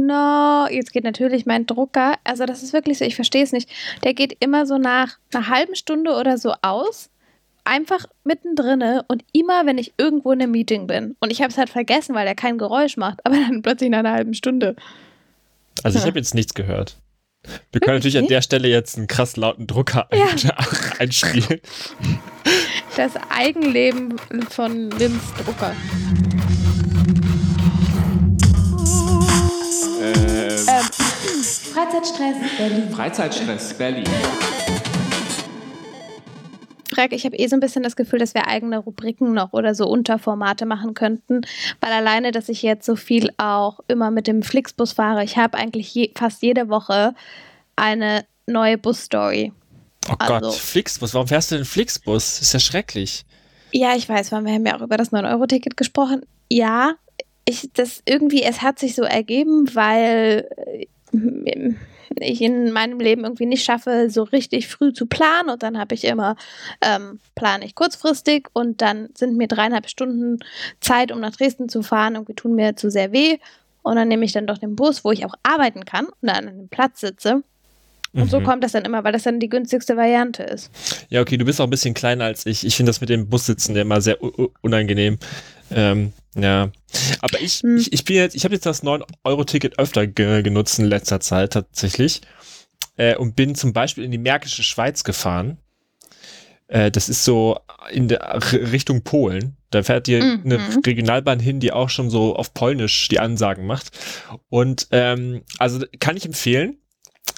No, jetzt geht natürlich mein Drucker. Also, das ist wirklich so, ich verstehe es nicht. Der geht immer so nach einer halben Stunde oder so aus. Einfach mittendrin und immer, wenn ich irgendwo in einem Meeting bin. Und ich habe es halt vergessen, weil er kein Geräusch macht, aber dann plötzlich nach einer halben Stunde. Also, ich habe jetzt nichts gehört. Wir können natürlich an der Stelle jetzt einen krass lauten Drucker ja. einspielen. Das Eigenleben von Lims Drucker. Ähm. Ähm. Freizeitstress Berlin. Freizeitstress Berlin. Frag, ich habe eh so ein bisschen das Gefühl, dass wir eigene Rubriken noch oder so Unterformate machen könnten, weil alleine, dass ich jetzt so viel auch immer mit dem Flixbus fahre, ich habe eigentlich je, fast jede Woche eine neue Busstory. Oh also, Gott, Flixbus, warum fährst du denn Flixbus? Das ist ja schrecklich. Ja, ich weiß, weil wir haben ja auch über das 9-Euro-Ticket gesprochen. Ja, ich, das irgendwie, es hat sich so ergeben, weil äh, ich in meinem Leben irgendwie nicht schaffe, so richtig früh zu planen und dann habe ich immer, ähm, plane ich kurzfristig und dann sind mir dreieinhalb Stunden Zeit, um nach Dresden zu fahren und die tun mir zu sehr weh und dann nehme ich dann doch den Bus, wo ich auch arbeiten kann und dann an einem Platz sitze. Und mhm. so kommt das dann immer, weil das dann die günstigste Variante ist. Ja, okay, du bist auch ein bisschen kleiner als ich. Ich finde das mit dem Bussitzen immer sehr unangenehm. Ähm, ja. Aber ich, hm. ich, ich bin jetzt, ich habe jetzt das 9-Euro-Ticket öfter ge genutzt in letzter Zeit tatsächlich. Äh, und bin zum Beispiel in die Märkische Schweiz gefahren. Äh, das ist so in der Richtung Polen. Da fährt hier mhm. eine Regionalbahn hin, die auch schon so auf Polnisch die Ansagen macht. Und ähm, also kann ich empfehlen.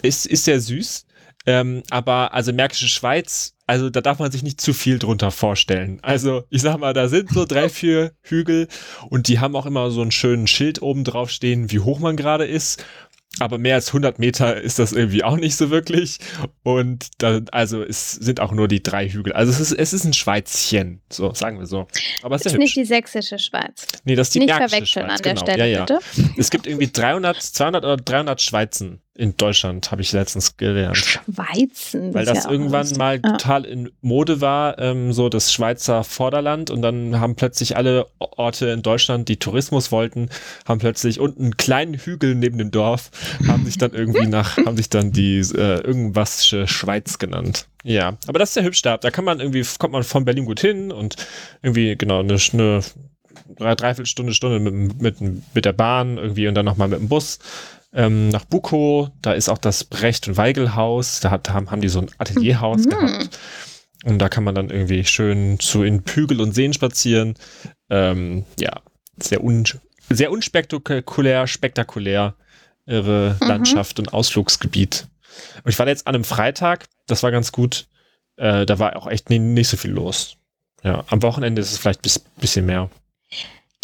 Ist, ist sehr süß. Ähm, aber also Märkische Schweiz, also da darf man sich nicht zu viel drunter vorstellen. Also ich sag mal, da sind so drei, vier Hügel und die haben auch immer so einen schönen Schild oben drauf stehen, wie hoch man gerade ist aber mehr als 100 Meter ist das irgendwie auch nicht so wirklich. Und da, also es sind auch nur die drei Hügel. Also es ist, es ist ein Schweizchen, so sagen wir so. Aber es ist, ist nicht die sächsische Schweiz. Nee, das ist die nicht verwechseln Schweiz, an der genau. Stelle, ja, ja. bitte. Es gibt irgendwie 300, 200 oder 300 Schweizen in Deutschland, habe ich letztens gelernt. Schweizen. Weil das ja irgendwann mal ja. total in Mode war, ähm, so das Schweizer Vorderland. Und dann haben plötzlich alle Orte in Deutschland, die Tourismus wollten, haben plötzlich unten einen kleinen Hügel neben dem Dorf, haben sich dann irgendwie nach, haben sich dann die äh, irgendwas Schweiz genannt. Ja, aber das ist ja hübsch da. Da kann man irgendwie, kommt man von Berlin gut hin und irgendwie, genau, eine, eine Dreiviertelstunde, Stunde mit, mit, mit der Bahn irgendwie und dann nochmal mit dem Bus ähm, nach Bukow. Da ist auch das Brecht- und Weigel-Haus. Da hat, haben, haben die so ein Atelierhaus mhm. gehabt. Und da kann man dann irgendwie schön zu in Hügel und Seen spazieren. Ähm, ja, sehr, un, sehr unspektakulär, spektakulär ihre mhm. Landschaft und Ausflugsgebiet. Und ich war jetzt an einem Freitag, das war ganz gut. Äh, da war auch echt nicht, nicht so viel los. Ja, am Wochenende ist es vielleicht ein bisschen mehr.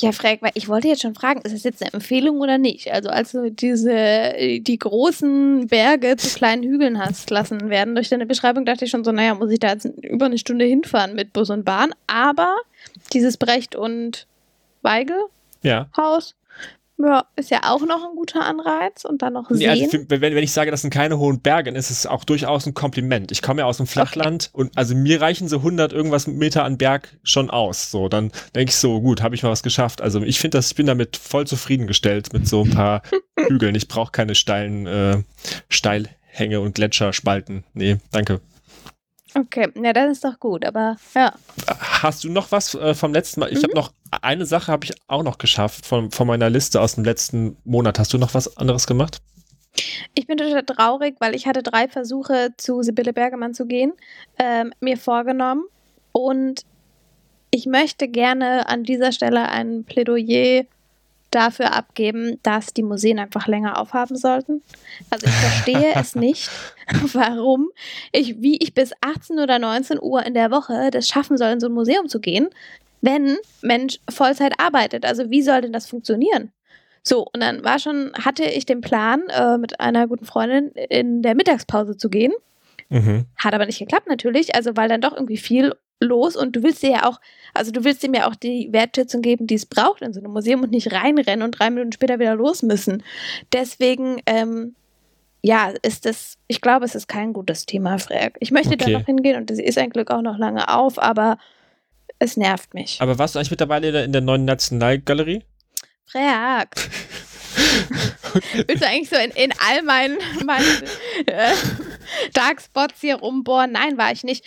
Ja, Frag, weil ich wollte jetzt schon fragen, ist das jetzt eine Empfehlung oder nicht? Also als du diese, die großen Berge zu kleinen Hügeln hast lassen werden durch deine Beschreibung, dachte ich schon so, naja, muss ich da jetzt über eine Stunde hinfahren mit Bus und Bahn. Aber dieses Brecht und Weigel ja. Haus ja, ist ja auch noch ein guter Anreiz und dann noch sehen. Nee, also wenn, wenn ich sage, das sind keine hohen Berge, dann ist es auch durchaus ein Kompliment. Ich komme ja aus dem Flachland okay. und also mir reichen so 100 irgendwas Meter an Berg schon aus. So, dann denke ich so, gut, habe ich mal was geschafft. Also ich finde das, ich bin damit voll zufriedengestellt mit so ein paar Hügeln. Ich brauche keine steilen äh, Steilhänge und Gletscherspalten. Nee, danke. Okay, ja, das ist doch gut, aber ja. Hast du noch was äh, vom letzten Mal? Ich mhm. habe noch eine Sache habe ich auch noch geschafft von, von meiner Liste aus dem letzten Monat. Hast du noch was anderes gemacht? Ich bin total traurig, weil ich hatte drei Versuche zu Sibylle Bergemann zu gehen, ähm, mir vorgenommen und ich möchte gerne an dieser Stelle ein Plädoyer dafür abgeben, dass die Museen einfach länger aufhaben sollten. Also ich verstehe es nicht, warum ich, wie ich bis 18 oder 19 Uhr in der Woche das schaffen soll, in so ein Museum zu gehen, wenn Mensch Vollzeit arbeitet. Also wie soll denn das funktionieren? So, und dann war schon, hatte ich den Plan, äh, mit einer guten Freundin in der Mittagspause zu gehen. Mhm. Hat aber nicht geklappt natürlich, also weil dann doch irgendwie viel los und du willst dir ja auch, also du willst ihm ja auch die Wertschätzung geben, die es braucht in so einem Museum und nicht reinrennen und drei Minuten später wieder los müssen. Deswegen, ähm, ja, ist das, ich glaube, es ist kein gutes Thema, Frag. Ich möchte okay. da noch hingehen und sie ist ein Glück auch noch lange auf, aber es nervt mich. Aber warst du eigentlich mittlerweile in der neuen Nationalgalerie? Frag. Willst du eigentlich so in, in all meinen, meinen äh, Darkspots hier rumbohren? Nein, war ich nicht.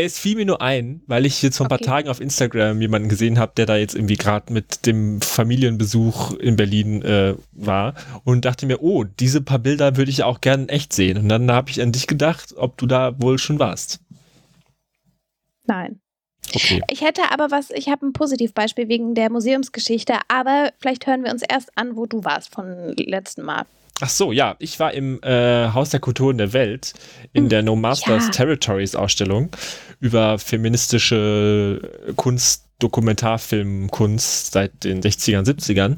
Es fiel mir nur ein, weil ich jetzt vor ein paar Tagen auf Instagram jemanden gesehen habe, der da jetzt irgendwie gerade mit dem Familienbesuch in Berlin äh, war und dachte mir, oh, diese paar Bilder würde ich auch gerne echt sehen. Und dann habe ich an dich gedacht, ob du da wohl schon warst. Nein. Okay. Ich hätte aber was, ich habe ein Positivbeispiel wegen der Museumsgeschichte, aber vielleicht hören wir uns erst an, wo du warst von letzten Mal. Ach so, ja, ich war im äh, Haus der Kulturen der Welt in hm, der No Masters ja. Territories Ausstellung über feministische Kunst, Dokumentarfilmkunst seit den 60ern, 70ern.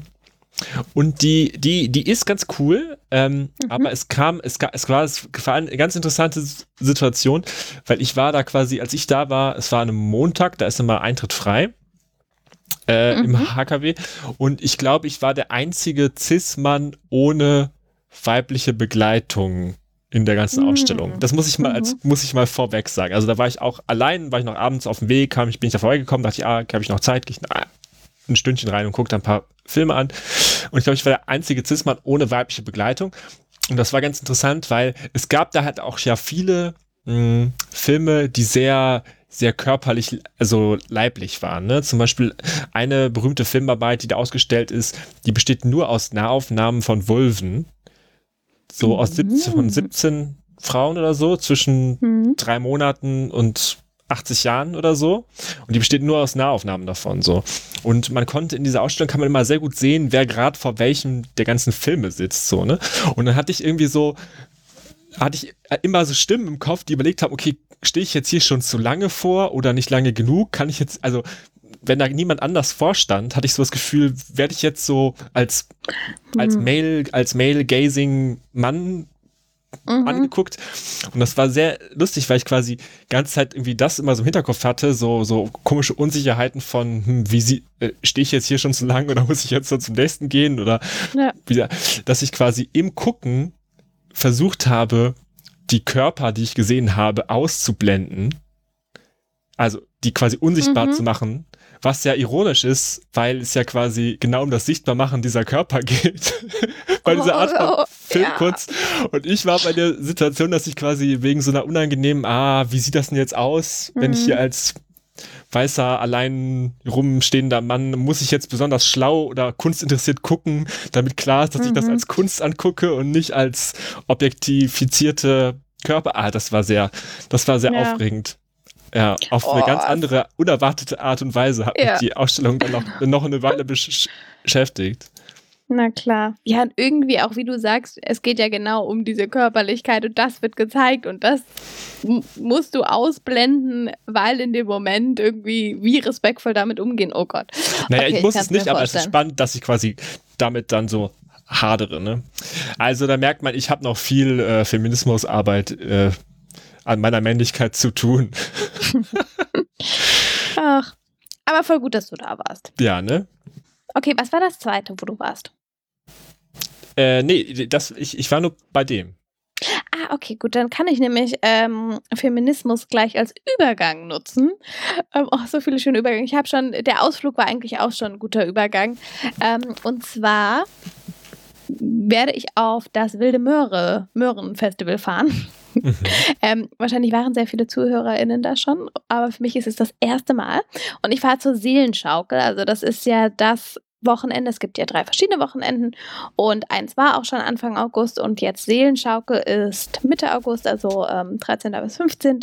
Und die, die, die ist ganz cool, ähm, mhm. aber es kam, es, es, war, es war eine ganz interessante Situation, weil ich war da quasi, als ich da war, es war an einem Montag, da ist immer Eintritt frei. Äh, mhm. im HKW und ich glaube, ich war der einzige Cis-Mann ohne weibliche Begleitung in der ganzen mhm. Ausstellung. Das muss ich mal als, mhm. muss ich mal vorweg sagen. Also da war ich auch allein, war ich noch abends auf dem Weg, kam ich, bin ich da vorbeigekommen, dachte ich, ah, habe ich noch Zeit, gehe ich ein Stündchen rein und gucke da ein paar Filme an. Und ich glaube, ich war der einzige Cis-Mann ohne weibliche Begleitung. Und das war ganz interessant, weil es gab da halt auch ja viele mh, hm, Filme, die sehr sehr körperlich, also leiblich waren. Ne? Zum Beispiel eine berühmte Filmarbeit, die da ausgestellt ist, die besteht nur aus Nahaufnahmen von Vulven so aus 17, von 17 Frauen oder so, zwischen mhm. drei Monaten und 80 Jahren oder so. Und die besteht nur aus Nahaufnahmen davon, so. Und man konnte in dieser Ausstellung, kann man immer sehr gut sehen, wer gerade vor welchem der ganzen Filme sitzt, so, ne? Und dann hatte ich irgendwie so, hatte ich immer so Stimmen im Kopf, die überlegt haben, okay, stehe ich jetzt hier schon zu lange vor oder nicht lange genug? Kann ich jetzt, also wenn da niemand anders vorstand, hatte ich so das Gefühl, werde ich jetzt so als, als mhm. Male, als Male-Gazing Mann mhm. angeguckt. Und das war sehr lustig, weil ich quasi die ganze Zeit irgendwie das immer so im Hinterkopf hatte, so, so komische Unsicherheiten von, hm, wie sie, äh, stehe ich jetzt hier schon zu lang oder muss ich jetzt so zum nächsten gehen oder ja. wieder, dass ich quasi im Gucken versucht habe, die Körper, die ich gesehen habe, auszublenden. Also die quasi unsichtbar mhm. zu machen, was ja ironisch ist, weil es ja quasi genau um das Sichtbarmachen dieser Körper geht. bei dieser Art von oh, Film ja. kurz. Und ich war bei der Situation, dass ich quasi wegen so einer unangenehmen, ah, wie sieht das denn jetzt aus, mhm. wenn ich hier mhm. als weißer, allein rumstehender Mann, muss ich jetzt besonders schlau oder kunstinteressiert gucken, damit klar ist, dass mhm. ich das mhm. als Kunst angucke und nicht als objektifizierte Körper. Ah, das war sehr, das war sehr ja. aufregend. Ja, auf oh, eine ganz andere, unerwartete Art und Weise hat ja. mich die Ausstellung dann noch, noch eine Weile besch beschäftigt. Na klar. Ja, und irgendwie auch, wie du sagst, es geht ja genau um diese Körperlichkeit und das wird gezeigt und das musst du ausblenden, weil in dem Moment irgendwie wie respektvoll damit umgehen. Oh Gott. Naja, okay, ich muss es nicht, aber es ist spannend, dass ich quasi damit dann so hadere. Ne? Also da merkt man, ich habe noch viel äh, Feminismusarbeit äh, an meiner Männlichkeit zu tun. Ach, aber voll gut, dass du da warst. Ja, ne? Okay, was war das zweite, wo du warst? Äh, nee, das, ich, ich war nur bei dem. Ah, okay, gut, dann kann ich nämlich ähm, Feminismus gleich als Übergang nutzen. Ähm, oh, so viele schöne Übergänge. Ich habe schon, der Ausflug war eigentlich auch schon ein guter Übergang. Ähm, und zwar werde ich auf das Wilde Möhre Möhren-Festival fahren. Mhm. ähm, wahrscheinlich waren sehr viele ZuhörerInnen da schon, aber für mich ist es das erste Mal. Und ich fahre zur Seelenschaukel. Also, das ist ja das Wochenende. Es gibt ja drei verschiedene Wochenenden und eins war auch schon Anfang August und jetzt Seelenschaukel ist Mitte August, also ähm, 13. bis 15.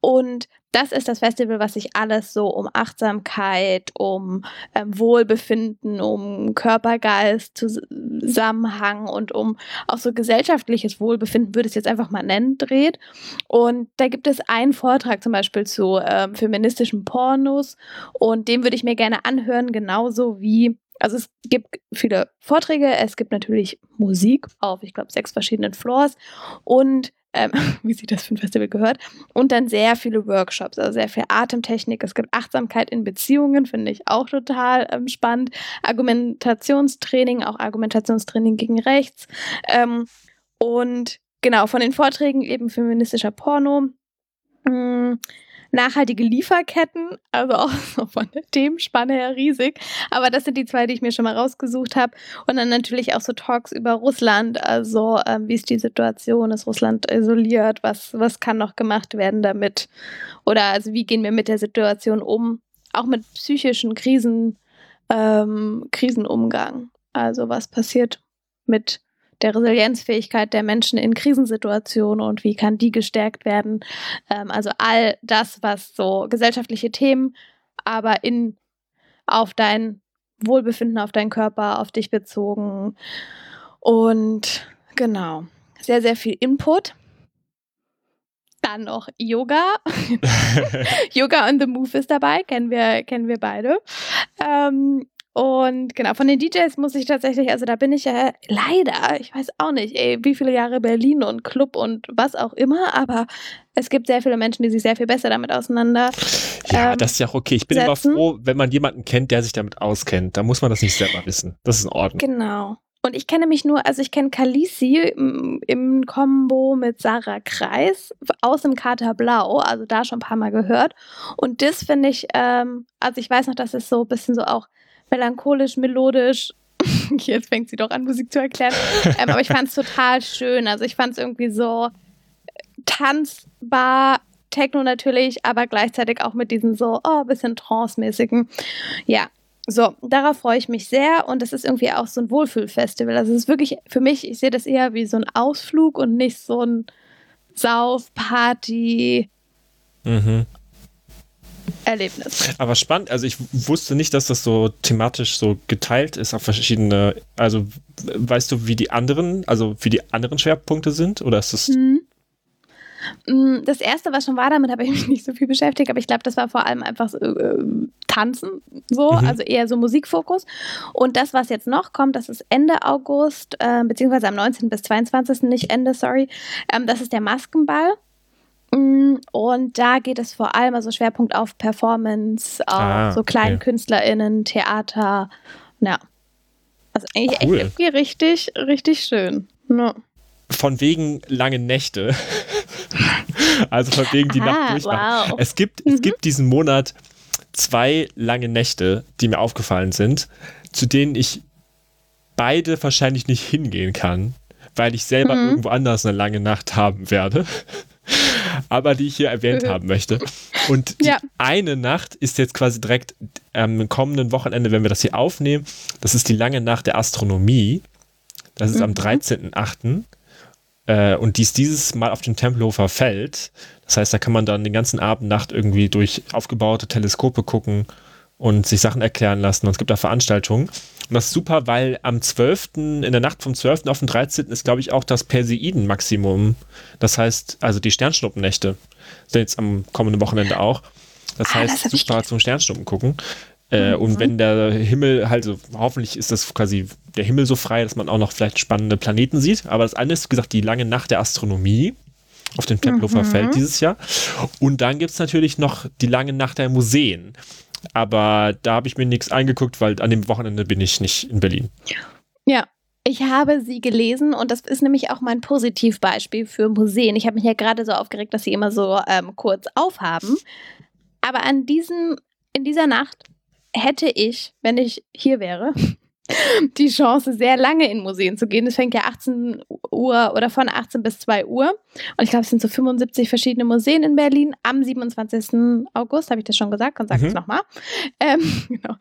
Und das ist das Festival, was sich alles so um Achtsamkeit, um ähm, Wohlbefinden, um Körpergeist, Zusammenhang und um auch so gesellschaftliches Wohlbefinden, würde ich es jetzt einfach mal nennen, dreht. Und da gibt es einen Vortrag zum Beispiel zu ähm, feministischen Pornos und den würde ich mir gerne anhören, genauso wie also es gibt viele Vorträge, es gibt natürlich Musik auf, ich glaube, sechs verschiedenen Floors und ähm, wie sich das für ein Festival gehört. Und dann sehr viele Workshops, also sehr viel Atemtechnik. Es gibt Achtsamkeit in Beziehungen, finde ich auch total ähm, spannend. Argumentationstraining, auch Argumentationstraining gegen rechts. Ähm, und genau, von den Vorträgen eben feministischer Porno. Mh, hm, nachhaltige Lieferketten, also auch so von der Themenspanne her riesig. Aber das sind die zwei, die ich mir schon mal rausgesucht habe. Und dann natürlich auch so Talks über Russland, also ähm, wie ist die Situation, ist Russland isoliert, was, was kann noch gemacht werden damit? Oder also wie gehen wir mit der Situation um? Auch mit psychischen Krisen, ähm, Krisenumgang. Also was passiert mit der Resilienzfähigkeit der Menschen in Krisensituationen und wie kann die gestärkt werden. Ähm, also all das, was so gesellschaftliche Themen, aber in auf dein Wohlbefinden, auf deinen Körper, auf dich bezogen. Und genau, sehr, sehr viel Input. Dann noch Yoga. Yoga on the Move ist dabei, kennen wir, kennen wir beide. Ähm, und genau, von den DJs muss ich tatsächlich, also da bin ich ja leider, ich weiß auch nicht, ey, wie viele Jahre Berlin und Club und was auch immer, aber es gibt sehr viele Menschen, die sich sehr viel besser damit auseinander. Ja, ähm, das ist ja auch okay. Ich bin setzen. immer froh, wenn man jemanden kennt, der sich damit auskennt. Da muss man das nicht selber wissen. Das ist in Ordnung. Genau. Und ich kenne mich nur, also ich kenne Kalisi im, im Kombo mit Sarah Kreis aus dem Kater Blau, also da schon ein paar Mal gehört. Und das finde ich, ähm, also ich weiß noch, dass es so ein bisschen so auch melancholisch, melodisch. Jetzt fängt sie doch an, Musik zu erklären. ähm, aber ich fand es total schön. Also ich fand es irgendwie so tanzbar, Techno natürlich, aber gleichzeitig auch mit diesen so, oh, bisschen trance-mäßigen. Ja, so, darauf freue ich mich sehr und es ist irgendwie auch so ein Wohlfühlfestival. Also es ist wirklich für mich, ich sehe das eher wie so ein Ausflug und nicht so ein Saufparty. Mhm. Erlebnis. Aber spannend, also ich wusste nicht, dass das so thematisch so geteilt ist auf verschiedene, also weißt du, wie die anderen, also wie die anderen Schwerpunkte sind oder ist das mhm. Das erste, was schon war, damit habe ich mich nicht so viel beschäftigt, aber ich glaube, das war vor allem einfach so, äh, Tanzen, so, mhm. also eher so Musikfokus. Und das, was jetzt noch kommt, das ist Ende August, äh, beziehungsweise am 19. bis 22. nicht Ende, sorry, ähm, das ist der Maskenball. Mm, und da geht es vor allem, also Schwerpunkt auf Performance, auf ah, so kleinen okay. KünstlerInnen, Theater. Ja. Also eigentlich cool. echt irgendwie richtig, richtig schön. Ja. Von wegen lange Nächte. also von wegen die Aha, Nacht durchmachen. Wow. Es gibt, mhm. es gibt diesen Monat zwei lange Nächte, die mir aufgefallen sind, zu denen ich beide wahrscheinlich nicht hingehen kann, weil ich selber mhm. irgendwo anders eine lange Nacht haben werde aber die ich hier erwähnt haben möchte. Und die ja. eine Nacht ist jetzt quasi direkt am kommenden Wochenende, wenn wir das hier aufnehmen. Das ist die lange Nacht der Astronomie. Das ist mhm. am 13.8. Äh, und die ist dieses Mal auf dem Tempelhofer Feld. Das heißt, da kann man dann den ganzen Abend, Nacht irgendwie durch aufgebaute Teleskope gucken und sich Sachen erklären lassen. Und es gibt da Veranstaltungen. Und das ist super, weil am 12., in der Nacht vom 12. auf den 13. ist, glaube ich, auch das Perseiden-Maximum. Das heißt, also die Sternschnuppennächte sind jetzt am kommenden Wochenende auch. Das ah, heißt, das super zum Sternschnuppen gucken. Äh, mhm. Und wenn der Himmel, halt, so, hoffentlich ist das quasi der Himmel so frei, dass man auch noch vielleicht spannende Planeten sieht. Aber das eine ist, wie gesagt, die lange Nacht der Astronomie auf dem Tempelhofer mhm. Feld dieses Jahr. Und dann gibt es natürlich noch die lange Nacht der Museen. Aber da habe ich mir nichts eingeguckt, weil an dem Wochenende bin ich nicht in Berlin. Ja, ich habe sie gelesen und das ist nämlich auch mein Positivbeispiel für Museen. Ich habe mich ja gerade so aufgeregt, dass sie immer so ähm, kurz aufhaben. Aber an diesem, in dieser Nacht hätte ich, wenn ich hier wäre, die Chance, sehr lange in Museen zu gehen. Es fängt ja 18 Uhr oder von 18 bis 2 Uhr. Und ich glaube, es sind so 75 verschiedene Museen in Berlin. Am 27. August, habe ich das schon gesagt, und sage mhm. es nochmal. Ähm, genau.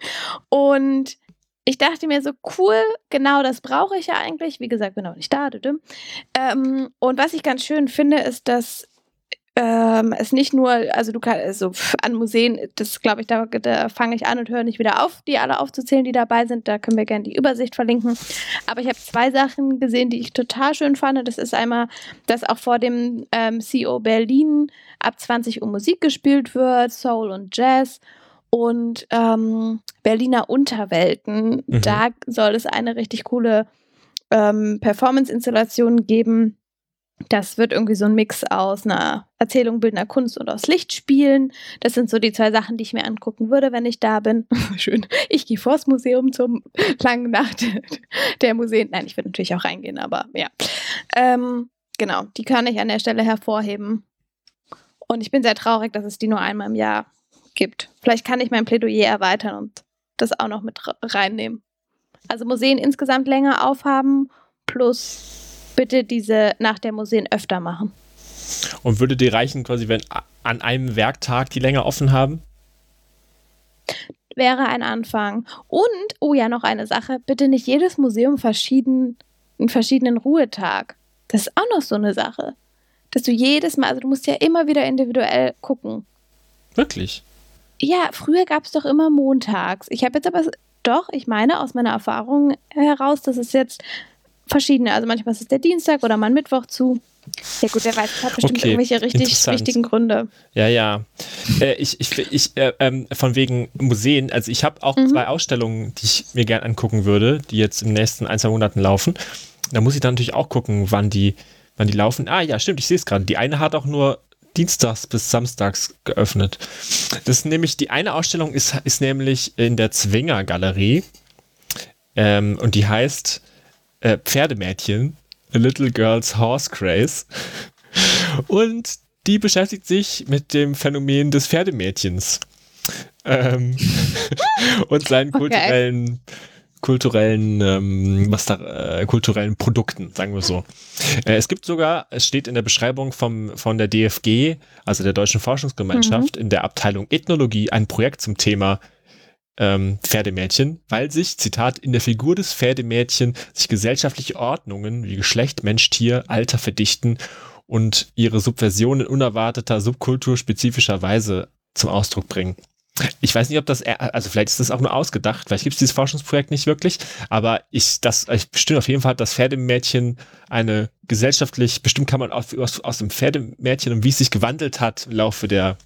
Und ich dachte mir so, cool, genau das brauche ich ja eigentlich. Wie gesagt, bin auch nicht da. Ähm, und was ich ganz schön finde, ist, dass ähm, es nicht nur, also du kannst, also an Museen, das glaube ich, da, da fange ich an und höre nicht wieder auf, die alle aufzuzählen, die dabei sind. Da können wir gerne die Übersicht verlinken. Aber ich habe zwei Sachen gesehen, die ich total schön fand. Das ist einmal, dass auch vor dem ähm, CO Berlin ab 20 Uhr Musik gespielt wird, Soul und Jazz. Und ähm, Berliner Unterwelten, mhm. da soll es eine richtig coole ähm, Performance-Installation geben das wird irgendwie so ein Mix aus einer Erzählung bildender Kunst und aus Lichtspielen. Das sind so die zwei Sachen, die ich mir angucken würde, wenn ich da bin. Schön. Ich gehe vors Museum zum langen Nacht der Museen. Nein, ich würde natürlich auch reingehen, aber ja. Ähm, genau, die kann ich an der Stelle hervorheben. Und ich bin sehr traurig, dass es die nur einmal im Jahr gibt. Vielleicht kann ich mein Plädoyer erweitern und das auch noch mit reinnehmen. Also Museen insgesamt länger aufhaben, plus bitte diese nach der Museen öfter machen. Und würde dir reichen, quasi, wenn an einem Werktag die länger offen haben? Wäre ein Anfang. Und, oh ja, noch eine Sache, bitte nicht jedes Museum verschieden, einen verschiedenen Ruhetag. Das ist auch noch so eine Sache. Dass du jedes Mal, also du musst ja immer wieder individuell gucken. Wirklich? Ja, früher gab es doch immer montags. Ich habe jetzt aber doch, ich meine aus meiner Erfahrung heraus, dass es jetzt verschiedene, also manchmal ist es der Dienstag oder mal Mittwoch zu. Ja gut, wer weiß, das hat bestimmt okay, irgendwelche richtig wichtigen Gründe. Ja, ja. Äh, ich, ich, ich äh, ähm, von wegen Museen, also ich habe auch mhm. zwei Ausstellungen, die ich mir gerne angucken würde, die jetzt im nächsten ein, zwei Monaten laufen. Da muss ich dann natürlich auch gucken, wann die, wann die laufen. Ah ja, stimmt, ich sehe es gerade. Die eine hat auch nur dienstags bis samstags geöffnet. Das ist nämlich, die eine Ausstellung ist, ist nämlich in der Zwinger Galerie ähm, und die heißt äh, Pferdemädchen, A Little Girl's Horse Craze. Und die beschäftigt sich mit dem Phänomen des Pferdemädchens ähm, und seinen okay. kulturellen kulturellen, ähm, was da, äh, kulturellen Produkten, sagen wir so. Äh, es gibt sogar, es steht in der Beschreibung vom, von der DFG, also der Deutschen Forschungsgemeinschaft, mhm. in der Abteilung Ethnologie ein Projekt zum Thema ähm, Pferdemädchen, weil sich, Zitat, in der Figur des Pferdemädchen sich gesellschaftliche Ordnungen wie Geschlecht, Mensch, Tier, Alter verdichten und ihre Subversion in unerwarteter, subkulturspezifischer Weise zum Ausdruck bringen. Ich weiß nicht, ob das, also vielleicht ist das auch nur ausgedacht, vielleicht gibt es dieses Forschungsprojekt nicht wirklich, aber ich, das, ich bestimmt auf jeden Fall, dass Pferdemädchen eine gesellschaftlich, bestimmt kann man aus, aus dem Pferdemädchen und wie es sich gewandelt hat im Laufe der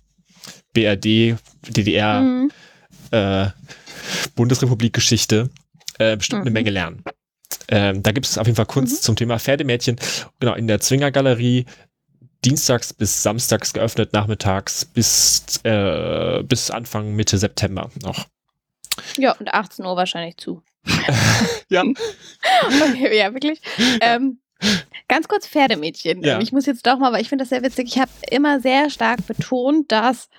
BRD, DDR, mhm. Äh, Bundesrepublik-Geschichte, äh, bestimmt mhm. eine Menge lernen. Ähm, da gibt es auf jeden Fall Kunst mhm. zum Thema Pferdemädchen. Genau, in der Zwinger Galerie dienstags bis samstags geöffnet, nachmittags bis, äh, bis Anfang Mitte September noch. Ja, und 18 Uhr wahrscheinlich zu. ja. okay, ja, wirklich. Ähm, ganz kurz Pferdemädchen. Ja. Ich muss jetzt doch mal, weil ich finde das sehr witzig. Ich habe immer sehr stark betont, dass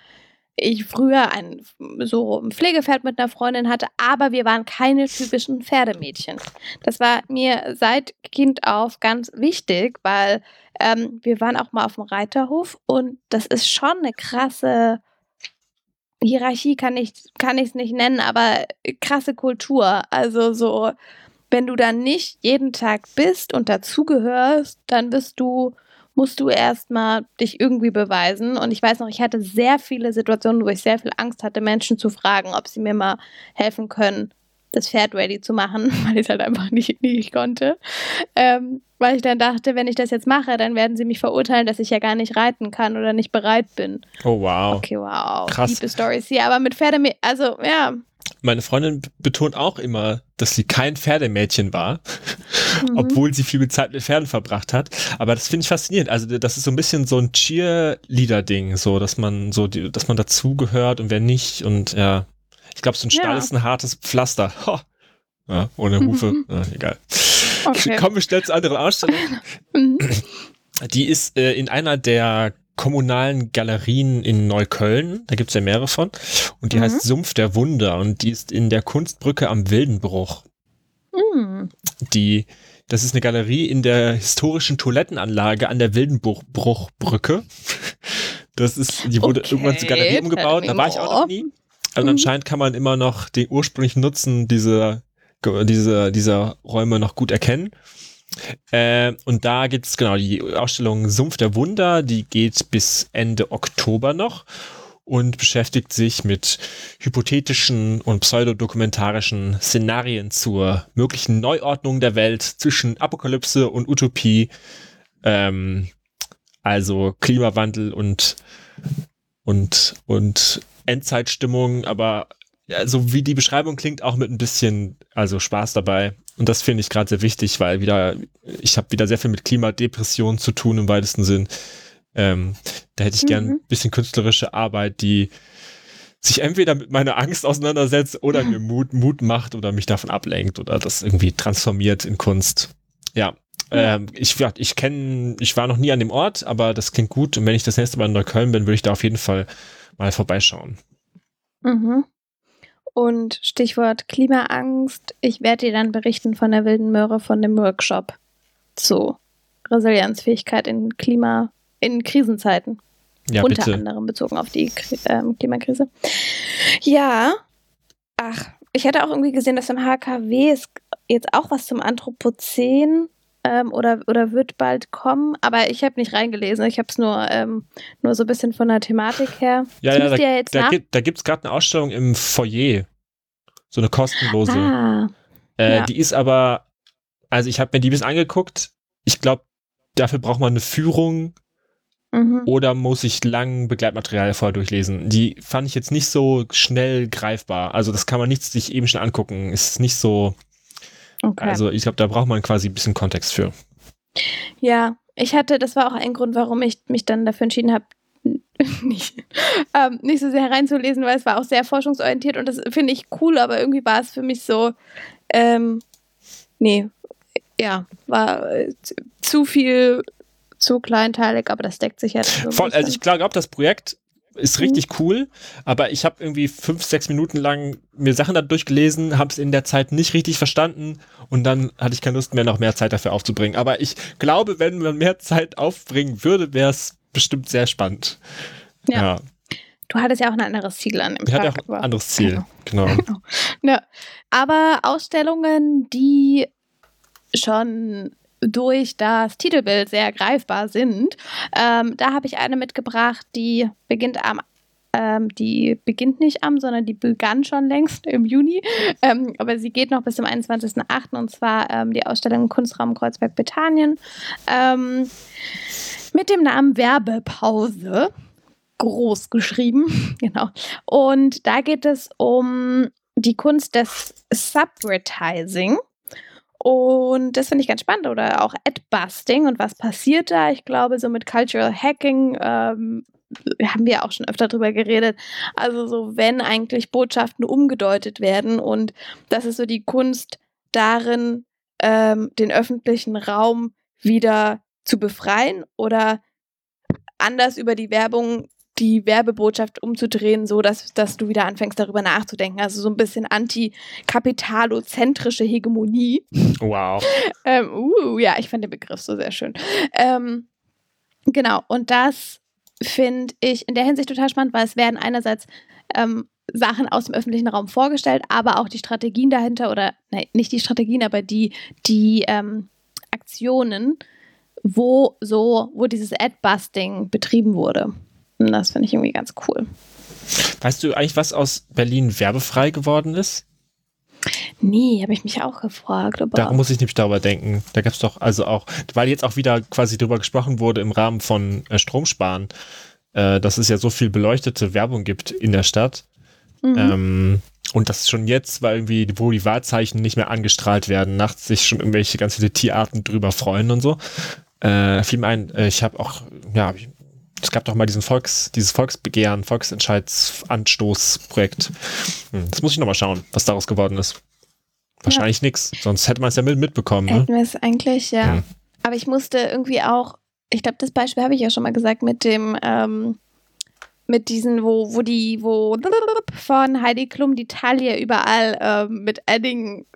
ich früher ein so ein Pflegepferd mit einer Freundin hatte, aber wir waren keine typischen Pferdemädchen. Das war mir seit Kind auf ganz wichtig, weil ähm, wir waren auch mal auf dem Reiterhof und das ist schon eine krasse Hierarchie, kann ich kann ich es nicht nennen, aber krasse Kultur. Also so, wenn du dann nicht jeden Tag bist und dazugehörst, dann bist du musst du erstmal dich irgendwie beweisen. Und ich weiß noch, ich hatte sehr viele Situationen, wo ich sehr viel Angst hatte, Menschen zu fragen, ob sie mir mal helfen können, das Pferd ready zu machen, weil ich es halt einfach nicht, nicht konnte. Ähm, weil ich dann dachte, wenn ich das jetzt mache, dann werden sie mich verurteilen, dass ich ja gar nicht reiten kann oder nicht bereit bin. Oh, wow. Okay, wow. Krass. Liebe Stories hier, aber mit Pferde, also ja. Meine Freundin betont auch immer, dass sie kein Pferdemädchen war, mhm. obwohl sie viel Zeit mit Pferden verbracht hat. Aber das finde ich faszinierend. Also das ist so ein bisschen so ein Cheerleader-Ding, so dass man so, die, dass man dazugehört und wer nicht und ja, ich glaube, so ein Stall ja. ist ein hartes Pflaster. Ho. Ja, ohne Hufe. ja, egal. Okay. Kommen wir schnell zu anderen Ausstellungen. Mhm. Die ist äh, in einer der kommunalen Galerien in Neukölln. Da gibt es ja mehrere von. Und die mhm. heißt Sumpf der Wunder und die ist in der Kunstbrücke am Wildenbruch. Mhm. Die, das ist eine Galerie in der historischen Toilettenanlage an der Wildenbruchbrücke. Das ist, die wurde okay. irgendwann zur Galerie umgebaut. Da war ich auch noch nie. Und mhm. anscheinend kann man immer noch den ursprünglichen Nutzen dieser, dieser, dieser Räume noch gut erkennen. Äh, und da gibt es genau die Ausstellung Sumpf der Wunder, die geht bis Ende Oktober noch und beschäftigt sich mit hypothetischen und pseudodokumentarischen Szenarien zur möglichen Neuordnung der Welt zwischen Apokalypse und Utopie, ähm, also Klimawandel und und und Endzeitstimmung, aber ja, so wie die Beschreibung klingt, auch mit ein bisschen, also Spaß dabei. Und das finde ich gerade sehr wichtig, weil wieder, ich habe wieder sehr viel mit Klimadepression zu tun im weitesten Sinn. Ähm, da hätte ich mhm. gern ein bisschen künstlerische Arbeit, die sich entweder mit meiner Angst auseinandersetzt oder mir Mut, Mut macht oder mich davon ablenkt oder das irgendwie transformiert in Kunst. Ja, Ähm, ich ich kenne, ich war noch nie an dem Ort, aber das klingt gut. Und wenn ich das nächste Mal in Neukölln bin, würde ich da auf jeden Fall mal vorbeischauen. Mhm. Und Stichwort Klimaangst. Ich werde dir dann berichten von der wilden Möhre von dem Workshop zu Resilienzfähigkeit in Klima, in Krisenzeiten. Ja, Unter bitte. anderem bezogen auf die ähm, Klimakrise. Ja. Ach, ich hätte auch irgendwie gesehen, dass im HKW ist jetzt auch was zum Anthropozän ähm, oder, oder wird bald kommen, aber ich habe nicht reingelesen. Ich habe es nur, ähm, nur so ein bisschen von der Thematik her. Ja, Das ja, da, ihr jetzt da, gibt, da gibt's gerade eine Ausstellung im Foyer. So eine kostenlose. Ah, äh, ja. Die ist aber, also ich habe mir die bisschen angeguckt. Ich glaube, dafür braucht man eine Führung mhm. oder muss ich lang Begleitmaterial vorher durchlesen. Die fand ich jetzt nicht so schnell greifbar. Also das kann man nicht sich eben schnell angucken. Ist nicht so, okay. also ich glaube, da braucht man quasi ein bisschen Kontext für. Ja, ich hatte, das war auch ein Grund, warum ich mich dann dafür entschieden habe, nicht, ähm, nicht so sehr reinzulesen, weil es war auch sehr forschungsorientiert und das finde ich cool, aber irgendwie war es für mich so, ähm, nee, ja, war äh, zu viel, zu kleinteilig, aber das deckt sich. So ein Voll, also ich glaube, das Projekt ist richtig cool, aber ich habe irgendwie fünf, sechs Minuten lang mir Sachen da durchgelesen, habe es in der Zeit nicht richtig verstanden und dann hatte ich keine Lust mehr, noch mehr Zeit dafür aufzubringen. Aber ich glaube, wenn man mehr Zeit aufbringen würde, wäre es bestimmt sehr spannend. Ja. ja. Du hattest ja auch ein anderes Ziel an dem Ich hatte Tag. auch ein anderes Ziel. Genau. Ja. Aber Ausstellungen, die schon durch das Titelbild sehr greifbar sind, ähm, da habe ich eine mitgebracht, die beginnt am ähm, die beginnt nicht am, sondern die begann schon längst im Juni. Ähm, aber sie geht noch bis zum 21.08. und zwar ähm, die Ausstellung im Kunstraum Kreuzberg Bethanien ähm, mit dem Namen Werbepause. Groß geschrieben, genau. Und da geht es um die Kunst des Subvertising. Und das finde ich ganz spannend. Oder auch Adbusting und was passiert da? Ich glaube, so mit Cultural Hacking ähm, haben wir auch schon öfter drüber geredet. Also so, wenn eigentlich Botschaften umgedeutet werden und das ist so die Kunst darin, ähm, den öffentlichen Raum wieder zu befreien oder anders über die Werbung die Werbebotschaft umzudrehen, so dass, dass du wieder anfängst, darüber nachzudenken. Also so ein bisschen anti-kapitalozentrische Hegemonie. Wow. Ähm, uh, ja, ich fand den Begriff so sehr schön. Ähm, genau, und das finde ich in der Hinsicht total spannend, weil es werden einerseits ähm, Sachen aus dem öffentlichen Raum vorgestellt, aber auch die Strategien dahinter oder nein, nicht die Strategien, aber die, die ähm, Aktionen, wo so, wo dieses Ad-Busting betrieben wurde. Und das finde ich irgendwie ganz cool. Weißt du eigentlich, was aus Berlin werbefrei geworden ist? Nee, habe ich mich auch gefragt. Aber Da muss ich nämlich darüber denken. Da gab es doch also auch, weil jetzt auch wieder quasi drüber gesprochen wurde im Rahmen von äh, Stromsparen, äh, dass es ja so viel beleuchtete Werbung gibt in der Stadt. mhm. Ähm, und das schon jetzt, weil irgendwie, wo die Wahrzeichen nicht mehr angestrahlt werden, nachts sich schon irgendwelche ganz viele Tierarten drüber freuen und so. Äh, fiel mir ein, äh, ich habe auch, ja, ich, es gab doch mal diesen Volks, dieses Volksbegehren, Volksentscheidsanstoßprojekt. Hm, das muss ich nochmal schauen, was daraus geworden ist. Wahrscheinlich nix, sonst hätte man es ja mit, mitbekommen. Ne? Hätten wir es eigentlich, ja. Hm. Aber ich musste irgendwie auch, ich glaube, das Beispiel habe ich ja schon mal gesagt, mit dem, ähm, mit diesen, wo, wo die, wo von Heidi Klum die Taille überall ähm, mit Edding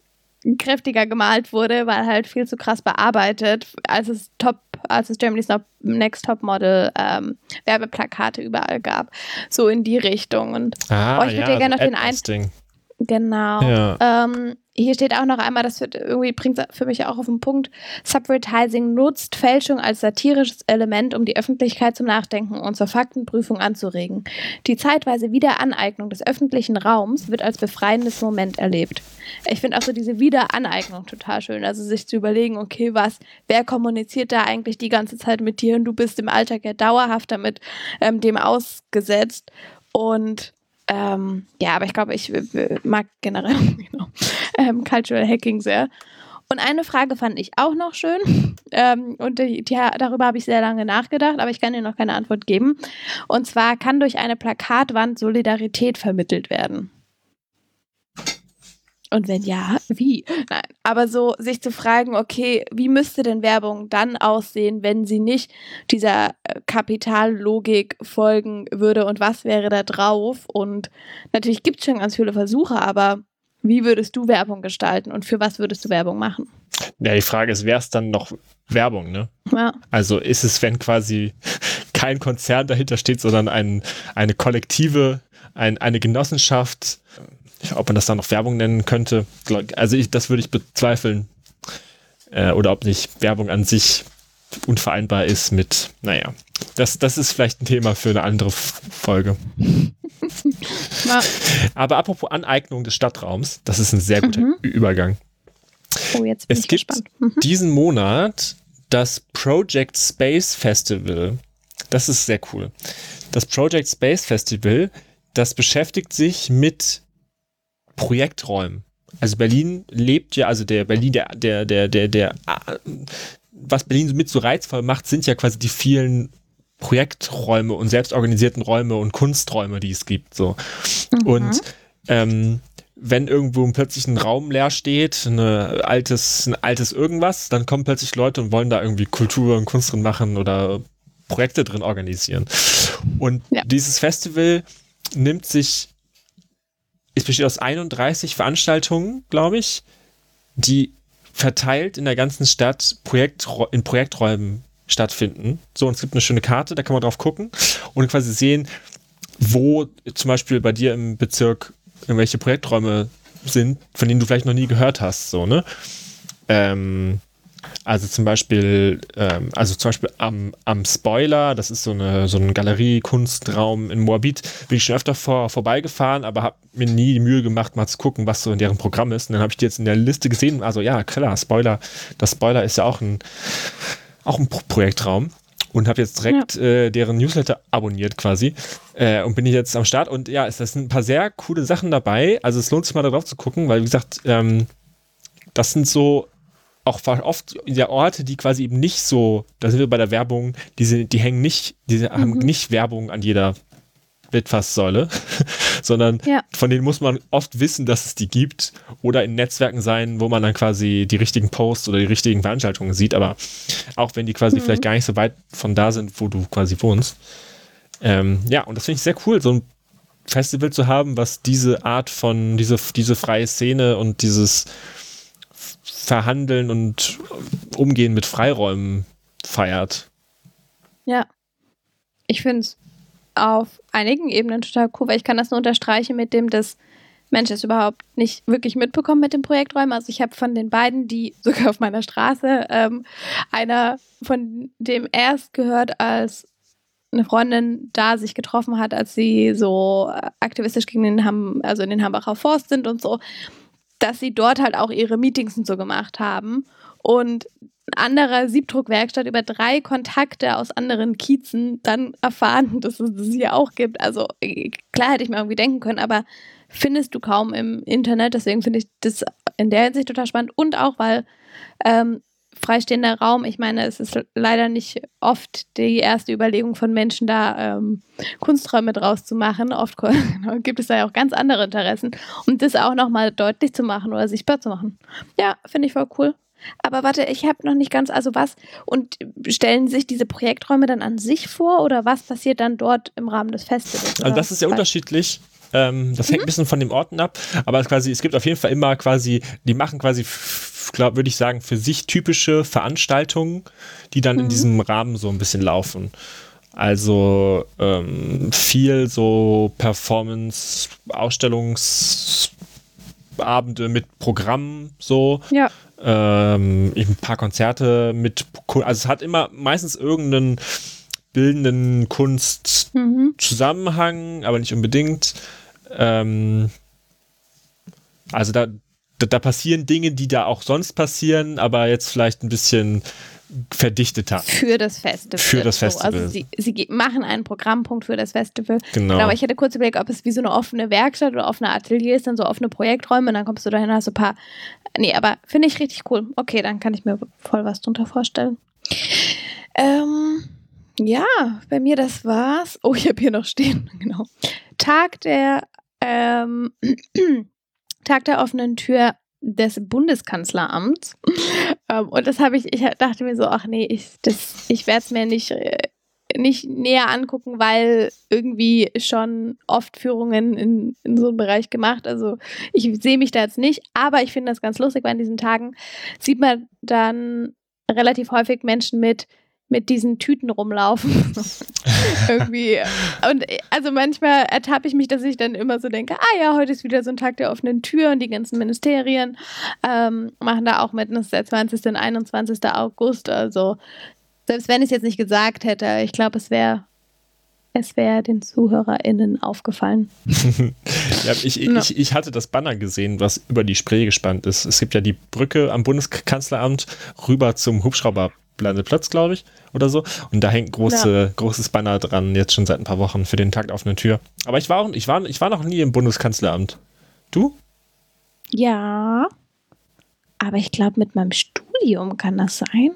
kräftiger gemalt wurde, weil halt viel zu krass bearbeitet, als es Top, als es Germany's Next Top Model ähm, Werbeplakate überall gab. So in die Richtung. Und Ah, Oh, ich würd dir gerne noch den ein- Adbusting. genau. Ja. Ähm, hier steht auch noch einmal, das wird irgendwie bringt für mich auch auf den Punkt, Subvertising nutzt Fälschung als satirisches Element, um die Öffentlichkeit zum Nachdenken und zur Faktenprüfung anzuregen. Die zeitweise Wiederaneignung des öffentlichen Raums wird als befreiendes Moment erlebt. Ich finde auch so diese Wiederaneignung total schön. Also sich zu überlegen, okay, was, wer kommuniziert da eigentlich die ganze Zeit mit dir und du bist im Alltag ja dauerhaft damit ähm, dem ausgesetzt. Und ähm, ja, aber ich glaube, ich äh, mag generell genau, ähm, Cultural Hacking sehr. Und eine Frage fand ich auch noch schön. Ähm, und die, die, darüber habe ich sehr lange nachgedacht, aber ich kann dir noch keine Antwort geben. Und zwar kann durch eine Plakatwand Solidarität vermittelt werden. Und wenn ja, wie? Nein, aber so sich zu fragen, okay, wie müsste denn Werbung dann aussehen, wenn sie nicht dieser äh, Kapitallogik folgen würde und was wäre da drauf? Und natürlich gibt es schon ganz viele Versuche, aber wie würdest du Werbung gestalten und für was würdest du Werbung machen? Ja, die Frage ist, wäre es dann noch Werbung, ne? Ja. Also ist es, wenn quasi kein Konzern dahinter steht, sondern ein, eine kollektive, ein, eine Genossenschaft, ob man das dann noch Werbung nennen könnte. Also ich, das würde ich bezweifeln. Äh, oder ob nicht Werbung an sich unvereinbar ist mit, naja, das, das ist vielleicht ein Thema für eine andere Folge. Aber apropos Aneignung des Stadtraums, das ist ein sehr guter mhm. Übergang. Oh, jetzt bin es ich gibt gespannt. Mhm. diesen Monat das Project Space Festival. Das ist sehr cool. Das Project Space Festival, das beschäftigt sich mit Projekträumen. Also Berlin lebt ja, also der Berlin, der, der, der, der, der, was Berlin mit so reizvoll macht, sind ja quasi die vielen Projekträume und selbstorganisierten Räume und Kunsträume, die es gibt. So. Mhm. Und ähm, wenn irgendwo plötzlich ein Raum leer steht, eine altes, ein altes irgendwas, dann kommen plötzlich Leute und wollen da irgendwie Kultur und Kunst drin machen oder Projekte drin organisieren. Und ja. dieses Festival nimmt sich es besteht aus 31 Veranstaltungen, glaube ich, die verteilt in der ganzen Stadt Projekt, in Projekträumen stattfinden. So, und es gibt eine schöne Karte, da kann man drauf gucken und quasi sehen, wo zum Beispiel bei dir im Bezirk irgendwelche Projekträume sind, von denen du vielleicht noch nie gehört hast, so, ne? Ähm, also zum Beispiel, ähm, also zum Beispiel am, am Spoiler, das ist so, eine, so ein Galerie-Kunstraum in Moabit, bin ich schon öfter vor, vorbeigefahren, aber habe mir nie die Mühe gemacht, mal zu gucken, was so in deren Programm ist. Und dann habe ich die jetzt in der Liste gesehen. Also ja, klar, Spoiler, das Spoiler ist ja auch ein, auch ein Projektraum und habe jetzt direkt ja. äh, deren Newsletter abonniert quasi äh, und bin ich jetzt am Start und ja, es sind ein paar sehr coole Sachen dabei. Also es lohnt sich mal darauf zu gucken, weil wie gesagt, ähm, das sind so auch oft ja Orte, die quasi eben nicht so, da sind wir bei der Werbung, die, die hängen nicht, die mhm. haben nicht Werbung an jeder Litfaßsäule, sondern ja. von denen muss man oft wissen, dass es die gibt oder in Netzwerken sein, wo man dann quasi die richtigen Posts oder die richtigen Veranstaltungen sieht, aber auch wenn die quasi mhm. vielleicht gar nicht so weit von da sind, wo du quasi wohnst. Ähm, ja, und das finde ich sehr cool, so ein Festival zu haben, was diese Art von, diese, diese freie Szene und dieses Verhandeln und Umgehen mit Freiräumen feiert. Ja. Ich finde es auf einigen Ebenen total cool, weil ich kann das nur unterstreichen mit dem, dass Menschen es überhaupt nicht wirklich mitbekommen mit den Projekträumen. Also ich habe von den beiden, die sogar auf meiner Straße, ähm, einer von dem erst gehört, als eine Freundin da sich getroffen hat, als sie so aktivistisch gegen den Ham, also in den Hambacher Forst sind und so dass sie dort halt auch ihre Meetings und so gemacht haben. Und anderer Siebdruckwerkstatt über drei Kontakte aus anderen Kiezen dann erfahren, dass es sie auch gibt. Also klar hätte ich mir irgendwie denken können, aber findest du kaum im Internet. Deswegen finde ich das in der Hinsicht total spannend. Und auch, weil ähm, freistehender Raum. Ich meine, es ist leider nicht oft die erste Überlegung von Menschen da, ähm, Kunsträume draus zu machen. Oft genau, gibt es da ja auch ganz andere Interessen. Und das auch nochmal deutlich zu machen oder sichtbar zu machen. Ja, finde ich voll cool. Aber warte, ich habe noch nicht ganz, also was, und stellen sich diese Projekträume dann an sich vor oder was passiert dann dort im Rahmen des Festivals? Also das ist ja unterschiedlich. Ähm, das mhm. hängt ein bisschen von dem Orten ab, aber quasi, es gibt auf jeden Fall immer quasi, die machen quasi glaube, würde ich sagen, für sich typische Veranstaltungen, die dann mhm. in diesem Rahmen so ein bisschen laufen. Also ähm, viel so Performance, Ausstellungsabende mit Programmen so. Ja. Ähm, ein paar Konzerte mit, also es hat immer meistens irgendeinen bildenden Kunstzusammenhang, mhm. aber nicht unbedingt. Ähm, also da, da, da, passieren Dinge, die da auch sonst passieren, aber jetzt vielleicht ein bisschen verdichteter. Für das Festival. Für das Festival. So, also sie, sie, machen einen Programmpunkt für das Festival. Genau. Aber ich hätte kurz überlegt, ob es wie so eine offene Werkstatt oder offene Ateliers sind, so offene Projekträume und dann kommst du dahin und hast so ein paar. Nee, aber finde ich richtig cool. Okay, dann kann ich mir voll was drunter vorstellen. Ähm, ja, bei mir das war's. Oh, ich habe hier noch stehen, genau. Tag der ähm, Tag der offenen Tür des Bundeskanzleramts. Ähm, und das habe ich, ich dachte mir so, ach nee, ich, ich werde es mir nicht, äh, nicht näher angucken, weil irgendwie schon oft Führungen in, in so einem Bereich gemacht. Also ich sehe mich da jetzt nicht, aber ich finde das ganz lustig, weil an diesen Tagen sieht man dann relativ häufig Menschen mit mit diesen Tüten rumlaufen. Irgendwie. Und also manchmal ertappe ich mich, dass ich dann immer so denke, ah ja, heute ist wieder so ein Tag der offenen Tür und die ganzen Ministerien ähm, machen da auch mit. das ist der 20. und 21. August. Also selbst wenn ich es jetzt nicht gesagt hätte, ich glaube, es wäre es wäre den ZuhörerInnen aufgefallen. ja, ich, ich, ich hatte das Banner gesehen, was über die Spree gespannt ist. Es gibt ja die Brücke am Bundeskanzleramt rüber zum Hubschrauberlandeplatz, glaube ich, oder so. Und da hängt große, ja. großes Banner dran, jetzt schon seit ein paar Wochen für den Takt auf eine Tür. Aber ich war, auch, ich, war, ich war noch nie im Bundeskanzleramt. Du? Ja. Aber ich glaube, mit meinem Studium kann das sein.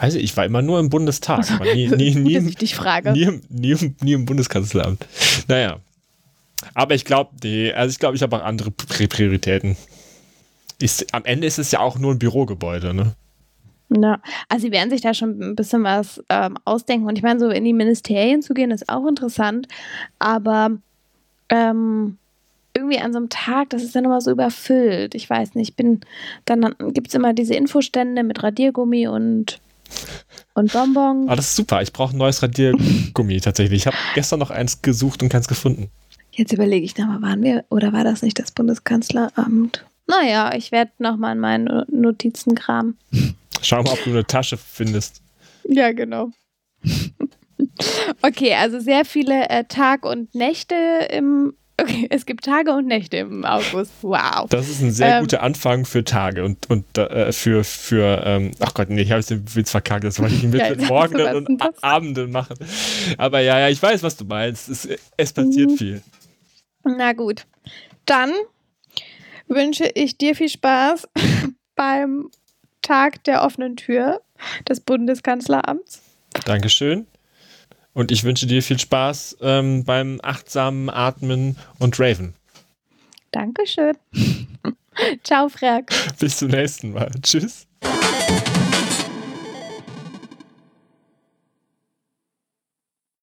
Weiß ich, ich war immer nur im Bundestag, also, aber nie, nie, nie, im, ich frage. Nie, nie, nie, im Bundeskanzleramt. Naja. Aber ich glaube, nee, also ich glaube, ich habe auch andere Prioritäten. Ist, am Ende ist es ja auch nur ein Bürogebäude, ne? Ja, also sie werden sich da schon ein bisschen was ähm, ausdenken. Und ich meine, so in die Ministerien zu gehen, ist auch interessant. Aber ähm, irgendwie an so einem Tag, das ist dann immer so überfüllt. Ich weiß nicht, ich bin, dann gibt es immer diese Infostände mit Radiergummi und, und Bonbons. Ah, das ist super. Ich brauche ein neues Radiergummi tatsächlich. Ich habe gestern noch eins gesucht und keins gefunden. Jetzt überlege ich nochmal, waren wir oder war das nicht das Bundeskanzleramt? Naja, ich werde nochmal in meinen Notizen kramen. Schau mal, ob du eine Tasche findest. Ja, genau. Okay, also sehr viele äh, Tag und Nächte im Okay, es gibt Tage und Nächte im August. Wow. Das ist ein sehr ähm, guter Anfang für Tage und, und äh, für, für ähm, ach Gott, nee, ich habe den Witz verkackt, das wollte ich mit ja, Morgen und Abenden machen. Aber ja, ja, ich weiß, was du meinst. Es, es passiert mhm. viel. Na gut. Dann wünsche ich dir viel Spaß beim Tag der offenen Tür des Bundeskanzleramts. Dankeschön. Und ich wünsche dir viel Spaß ähm, beim achtsamen Atmen und Raven. Dankeschön. Ciao, Frag. Bis zum nächsten Mal. Tschüss.